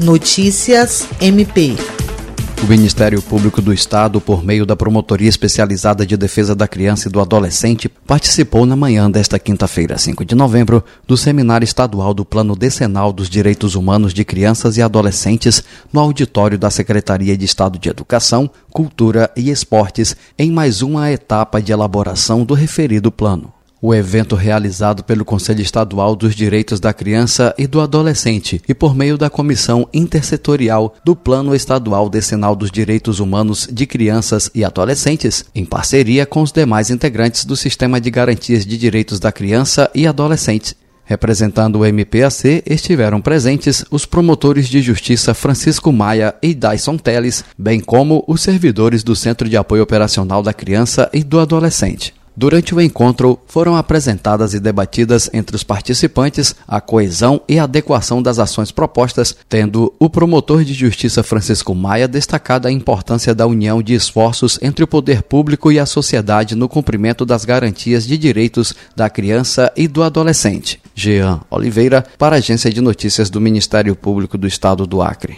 Notícias MP. O Ministério Público do Estado, por meio da Promotoria Especializada de Defesa da Criança e do Adolescente, participou na manhã desta quinta-feira, 5 de novembro, do Seminário Estadual do Plano Decenal dos Direitos Humanos de Crianças e Adolescentes no auditório da Secretaria de Estado de Educação, Cultura e Esportes, em mais uma etapa de elaboração do referido plano. O evento realizado pelo Conselho Estadual dos Direitos da Criança e do Adolescente e por meio da Comissão Intersetorial do Plano Estadual Decenal dos Direitos Humanos de Crianças e Adolescentes, em parceria com os demais integrantes do Sistema de Garantias de Direitos da Criança e Adolescente. Representando o MPAC, estiveram presentes os promotores de justiça Francisco Maia e Dyson Teles, bem como os servidores do Centro de Apoio Operacional da Criança e do Adolescente. Durante o encontro, foram apresentadas e debatidas entre os participantes a coesão e adequação das ações propostas, tendo o promotor de justiça Francisco Maia destacado a importância da união de esforços entre o poder público e a sociedade no cumprimento das garantias de direitos da criança e do adolescente. Jean Oliveira, para a Agência de Notícias do Ministério Público do Estado do Acre.